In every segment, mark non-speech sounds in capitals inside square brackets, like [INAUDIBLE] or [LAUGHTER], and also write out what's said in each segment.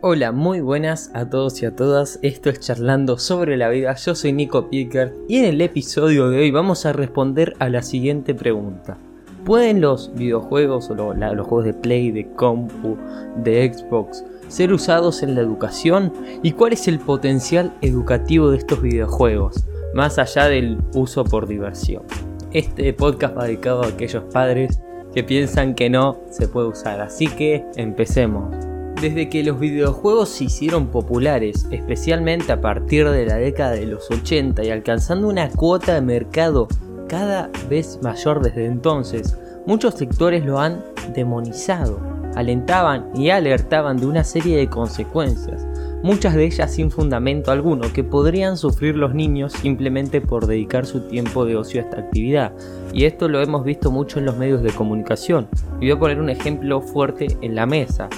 Hola, muy buenas a todos y a todas. Esto es Charlando sobre la vida. Yo soy Nico Pickert y en el episodio de hoy vamos a responder a la siguiente pregunta. ¿Pueden los videojuegos o los juegos de Play, de compu, de Xbox ser usados en la educación? ¿Y cuál es el potencial educativo de estos videojuegos, más allá del uso por diversión? Este podcast va dedicado a aquellos padres que piensan que no se puede usar, así que empecemos. Desde que los videojuegos se hicieron populares, especialmente a partir de la década de los 80 y alcanzando una cuota de mercado cada vez mayor desde entonces, muchos sectores lo han demonizado, alentaban y alertaban de una serie de consecuencias, muchas de ellas sin fundamento alguno, que podrían sufrir los niños simplemente por dedicar su tiempo de ocio a esta actividad. Y esto lo hemos visto mucho en los medios de comunicación. Y voy a poner un ejemplo fuerte en la mesa.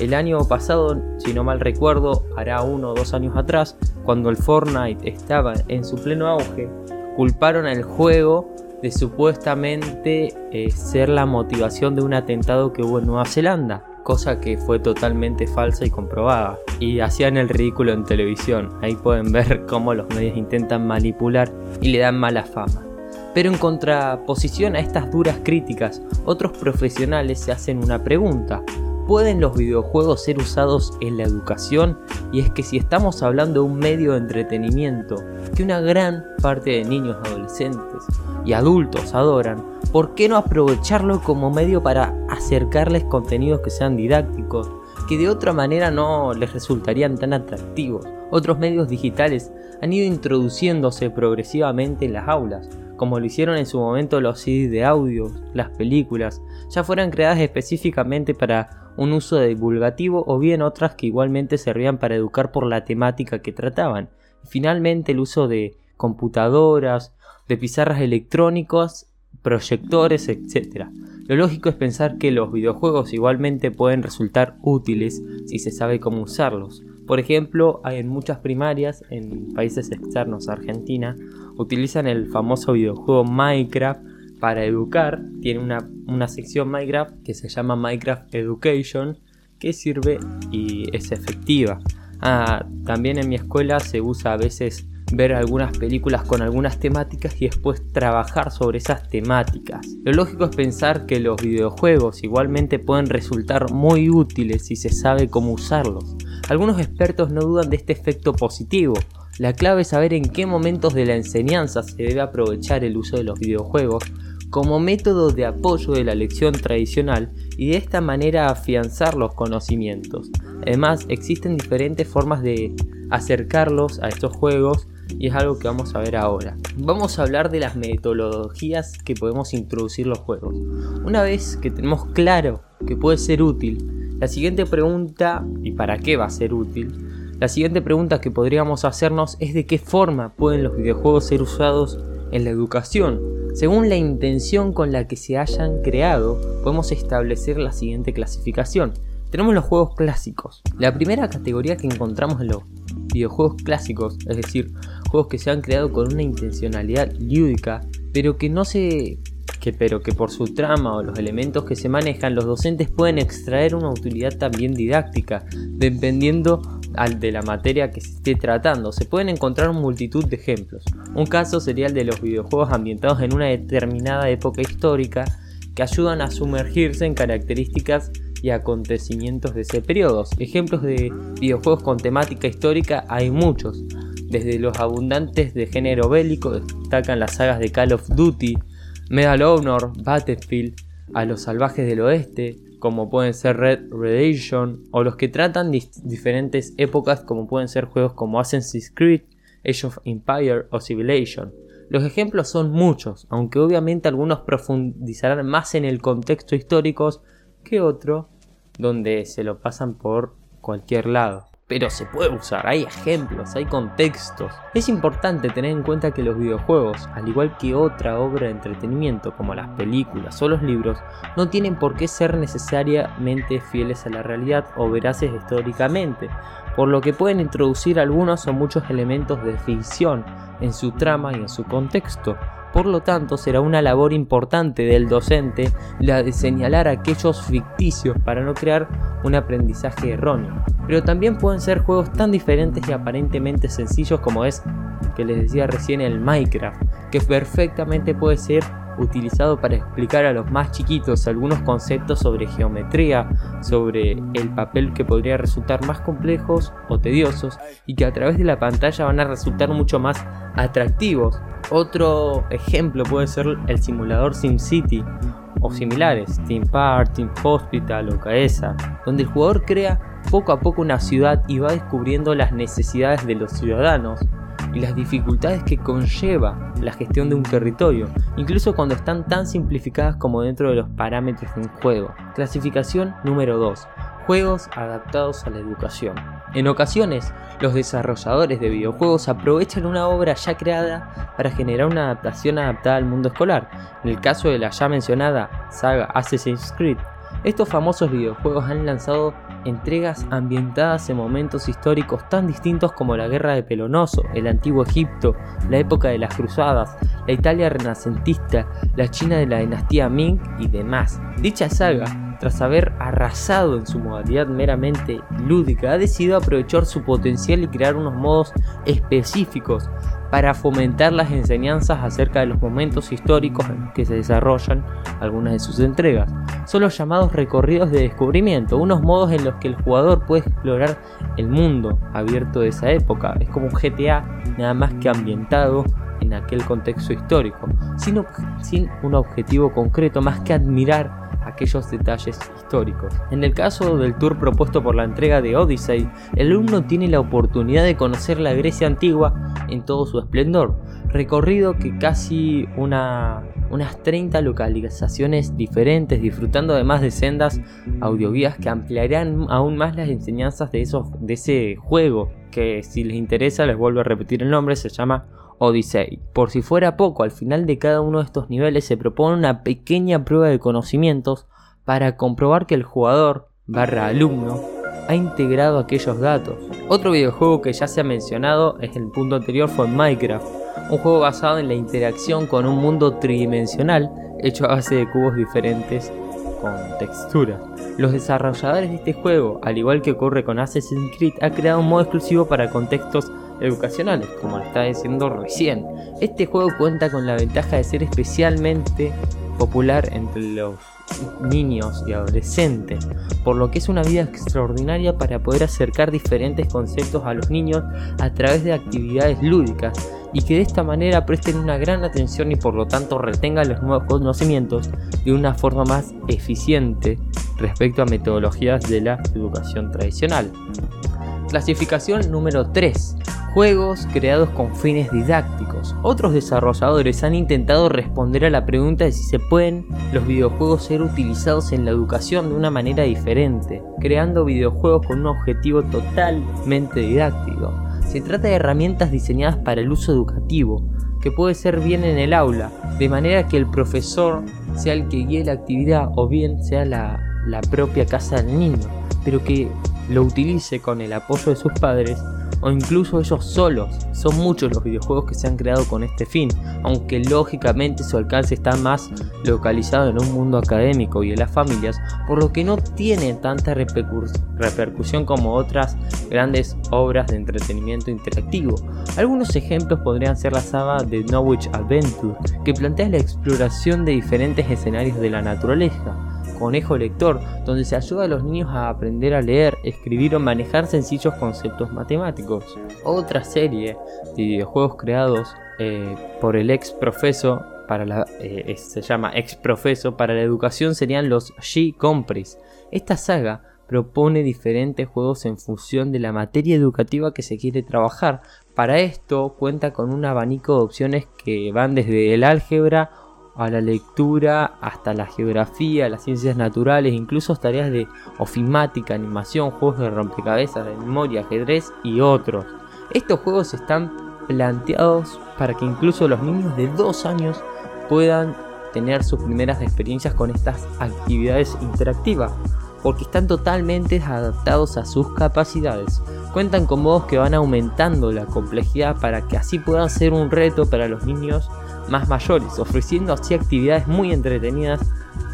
El año pasado, si no mal recuerdo, hará uno o dos años atrás, cuando el Fortnite estaba en su pleno auge, culparon al juego de supuestamente eh, ser la motivación de un atentado que hubo en Nueva Zelanda, cosa que fue totalmente falsa y comprobada. Y hacían el ridículo en televisión. Ahí pueden [LAUGHS] ver cómo los medios intentan manipular y le dan mala fama. Pero en contraposición a estas duras críticas, otros profesionales se hacen una pregunta. ¿Pueden los videojuegos ser usados en la educación? Y es que si estamos hablando de un medio de entretenimiento que una gran parte de niños, adolescentes y adultos adoran, ¿por qué no aprovecharlo como medio para acercarles contenidos que sean didácticos, que de otra manera no les resultarían tan atractivos? Otros medios digitales han ido introduciéndose progresivamente en las aulas, como lo hicieron en su momento los CDs de audio, las películas, ya fueran creadas específicamente para un uso divulgativo o bien otras que igualmente servían para educar por la temática que trataban. finalmente el uso de computadoras, de pizarras electrónicas, proyectores, etc. Lo lógico es pensar que los videojuegos igualmente pueden resultar útiles si se sabe cómo usarlos. Por ejemplo, en muchas primarias en países externos a Argentina utilizan el famoso videojuego Minecraft para educar. Tiene una, sección Minecraft que se llama Minecraft Education que sirve y es efectiva. Ah, también en mi escuela se usa a veces ver algunas películas con algunas temáticas y después trabajar sobre esas temáticas. Lo lógico es pensar que los videojuegos igualmente pueden resultar muy útiles si se sabe cómo usarlos. Algunos expertos no dudan de este efecto positivo, la clave es saber en qué momentos de la enseñanza se debe aprovechar el uso de los videojuegos como método de apoyo de la lección tradicional y de esta manera afianzar los conocimientos. Además, existen diferentes formas de acercarlos a estos juegos y es algo que vamos a ver ahora. Vamos a hablar de las metodologías que podemos introducir los juegos. Una vez que tenemos claro que puede ser útil, la siguiente pregunta, ¿y para qué va a ser útil? La siguiente pregunta que podríamos hacernos es de qué forma pueden los videojuegos ser usados en la educación. Según la intención con la que se hayan creado, podemos establecer la siguiente clasificación. Tenemos los juegos clásicos. La primera categoría que encontramos en los videojuegos clásicos, es decir, juegos que se han creado con una intencionalidad lúdica, pero que no se que pero que por su trama o los elementos que se manejan, los docentes pueden extraer una utilidad también didáctica, dependiendo de la materia que se esté tratando. Se pueden encontrar multitud de ejemplos. Un caso sería el de los videojuegos ambientados en una determinada época histórica que ayudan a sumergirse en características y acontecimientos de ese periodo. Ejemplos de videojuegos con temática histórica hay muchos. Desde los abundantes de género bélico destacan las sagas de Call of Duty, Medal of Honor, Battlefield, a los salvajes del oeste, como pueden ser Red Redemption, o los que tratan diferentes épocas, como pueden ser juegos como Assassin's Creed, Age of Empire o Civilization. Los ejemplos son muchos, aunque obviamente algunos profundizarán más en el contexto histórico que otros, donde se lo pasan por cualquier lado pero se puede usar, hay ejemplos, hay contextos. Es importante tener en cuenta que los videojuegos, al igual que otra obra de entretenimiento como las películas o los libros, no tienen por qué ser necesariamente fieles a la realidad o veraces históricamente, por lo que pueden introducir algunos o muchos elementos de ficción en su trama y en su contexto. Por lo tanto, será una labor importante del docente la de señalar aquellos ficticios para no crear un aprendizaje erróneo. Pero también pueden ser juegos tan diferentes y aparentemente sencillos como es que les decía recién el Minecraft, que perfectamente puede ser utilizado para explicar a los más chiquitos algunos conceptos sobre geometría, sobre el papel que podría resultar más complejos o tediosos y que a través de la pantalla van a resultar mucho más atractivos. Otro ejemplo puede ser el simulador SimCity o similares, Team Park, Team Hospital o Caesa, donde el jugador crea poco a poco una ciudad y va descubriendo las necesidades de los ciudadanos y las dificultades que conlleva la gestión de un territorio, incluso cuando están tan simplificadas como dentro de los parámetros de un juego. Clasificación número 2. Juegos adaptados a la educación. En ocasiones, los desarrolladores de videojuegos aprovechan una obra ya creada para generar una adaptación adaptada al mundo escolar. En el caso de la ya mencionada saga Assassin's Creed, estos famosos videojuegos han lanzado entregas ambientadas en momentos históricos tan distintos como la guerra de Pelonoso, el antiguo Egipto, la época de las cruzadas, la Italia renacentista, la China de la dinastía Ming y demás. Dicha saga, tras haber arrasado en su modalidad meramente lúdica, ha decidido aprovechar su potencial y crear unos modos específicos para fomentar las enseñanzas acerca de los momentos históricos en los que se desarrollan algunas de sus entregas. Son los llamados recorridos de descubrimiento, unos modos en los que el jugador puede explorar el mundo abierto de esa época. Es como un GTA, nada más que ambientado en aquel contexto histórico, sin, sin un objetivo concreto más que admirar aquellos detalles históricos. En el caso del tour propuesto por la entrega de Odyssey, el alumno tiene la oportunidad de conocer la Grecia antigua en todo su esplendor, recorrido que casi una, unas 30 localizaciones diferentes, disfrutando además de sendas audioguías que ampliarán aún más las enseñanzas de, esos, de ese juego, que si les interesa les vuelvo a repetir el nombre, se llama Odyssey. Por si fuera poco, al final de cada uno de estos niveles se propone una pequeña prueba de conocimientos para comprobar que el jugador barra alumno ha integrado aquellos datos. Otro videojuego que ya se ha mencionado en el punto anterior fue Minecraft, un juego basado en la interacción con un mundo tridimensional hecho a base de cubos diferentes con texturas. Los desarrolladores de este juego, al igual que ocurre con Assassin's Creed, han creado un modo exclusivo para contextos educacionales, como lo estaba diciendo recién. Este juego cuenta con la ventaja de ser especialmente popular entre los niños y adolescentes, por lo que es una vida extraordinaria para poder acercar diferentes conceptos a los niños a través de actividades lúdicas y que de esta manera presten una gran atención y por lo tanto retengan los nuevos conocimientos de una forma más eficiente respecto a metodologías de la educación tradicional. Clasificación número 3 juegos creados con fines didácticos. Otros desarrolladores han intentado responder a la pregunta de si se pueden los videojuegos ser utilizados en la educación de una manera diferente, creando videojuegos con un objetivo totalmente didáctico. Se trata de herramientas diseñadas para el uso educativo, que puede ser bien en el aula, de manera que el profesor sea el que guíe la actividad o bien sea la, la propia casa del niño, pero que lo utilice con el apoyo de sus padres o incluso ellos solos. Son muchos los videojuegos que se han creado con este fin, aunque lógicamente su alcance está más localizado en un mundo académico y en las familias, por lo que no tiene tanta repercusión como otras grandes obras de entretenimiento interactivo. Algunos ejemplos podrían ser la saga de Knowledge Adventure, que plantea la exploración de diferentes escenarios de la naturaleza Conejo Lector, donde se ayuda a los niños a aprender a leer, escribir o manejar sencillos conceptos matemáticos. Otra serie de videojuegos creados eh, por el ex profeso para la, eh, se llama ex profeso para la educación serían los G Compris. Esta saga propone diferentes juegos en función de la materia educativa que se quiere trabajar. Para esto cuenta con un abanico de opciones que van desde el álgebra a la lectura, hasta la geografía, las ciencias naturales, incluso tareas de ofimática, animación, juegos de rompecabezas, de memoria, ajedrez y otros. Estos juegos están planteados para que incluso los niños de 2 años puedan tener sus primeras experiencias con estas actividades interactivas, porque están totalmente adaptados a sus capacidades. Cuentan con modos que van aumentando la complejidad para que así puedan ser un reto para los niños más mayores, ofreciendo así actividades muy entretenidas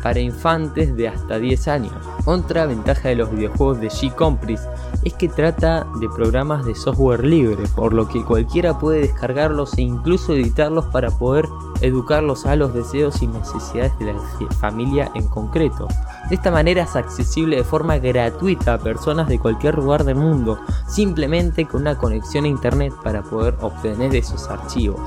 para infantes de hasta 10 años. Otra ventaja de los videojuegos de G-Compris es que trata de programas de software libre, por lo que cualquiera puede descargarlos e incluso editarlos para poder educarlos a los deseos y necesidades de la familia en concreto. De esta manera es accesible de forma gratuita a personas de cualquier lugar del mundo, simplemente con una conexión a internet para poder obtener esos archivos.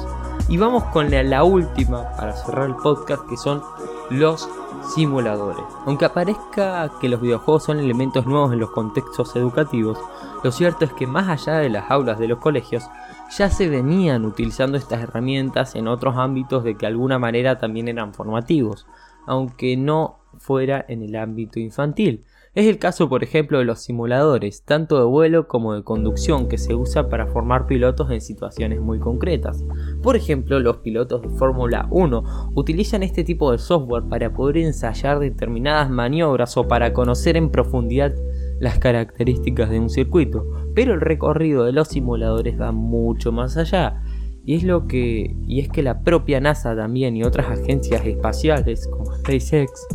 Y vamos con la, última para cerrar el podcast que son los simuladores. Aunque aparezca que los videojuegos son elementos nuevos en los contextos educativos, lo cierto es que más allá de las aulas de los colegios, ya se venían utilizando estas herramientas en otros ámbitos de que de alguna manera también eran formativos, aunque no fuera en el ámbito infantil. Es el caso, por ejemplo, de los simuladores, tanto de vuelo como de conducción, que se usa para formar pilotos en situaciones muy concretas. Por ejemplo, los pilotos de Fórmula 1 utilizan este tipo de software para poder ensayar determinadas maniobras o para conocer en profundidad las características de un circuito, pero el recorrido de los simuladores va mucho más allá. Y es lo que y es que la propia NASA también y otras agencias espaciales como SpaceX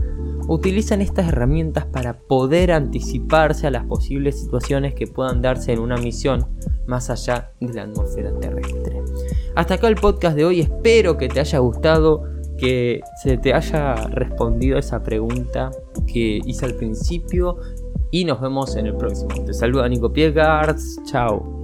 utilizan estas herramientas para poder anticiparse a las posibles situaciones que puedan darse en una misión más allá de la atmósfera terrestre. Hasta acá el podcast de hoy, espero que te haya gustado, que se te haya respondido esa pregunta que hice al principio y nos vemos en el próximo. Te saluda Nico Piegards, chao.